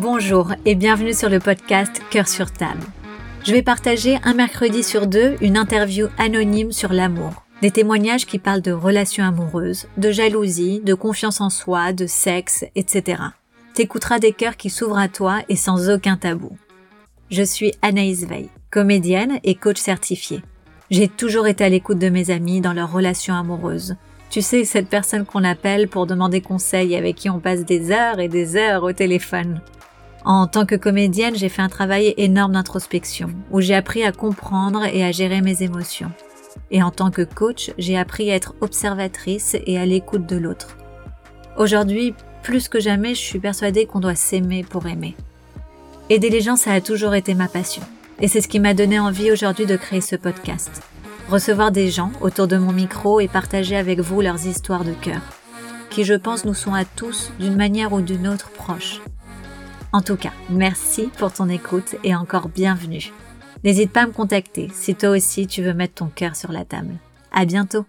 Bonjour et bienvenue sur le podcast Cœur sur table. Je vais partager un mercredi sur deux une interview anonyme sur l'amour. Des témoignages qui parlent de relations amoureuses, de jalousie, de confiance en soi, de sexe, etc. T'écouteras des cœurs qui s'ouvrent à toi et sans aucun tabou. Je suis Anaïs Veil, comédienne et coach certifiée. J'ai toujours été à l'écoute de mes amis dans leurs relations amoureuses. Tu sais, cette personne qu'on appelle pour demander conseil avec qui on passe des heures et des heures au téléphone. En tant que comédienne, j'ai fait un travail énorme d'introspection, où j'ai appris à comprendre et à gérer mes émotions. Et en tant que coach, j'ai appris à être observatrice et à l'écoute de l'autre. Aujourd'hui, plus que jamais, je suis persuadée qu'on doit s'aimer pour aimer. Aider les gens, ça a toujours été ma passion. Et c'est ce qui m'a donné envie aujourd'hui de créer ce podcast. Recevoir des gens autour de mon micro et partager avec vous leurs histoires de cœur, qui je pense nous sont à tous, d'une manière ou d'une autre, proches. En tout cas, merci pour ton écoute et encore bienvenue. N'hésite pas à me contacter si toi aussi tu veux mettre ton cœur sur la table. À bientôt!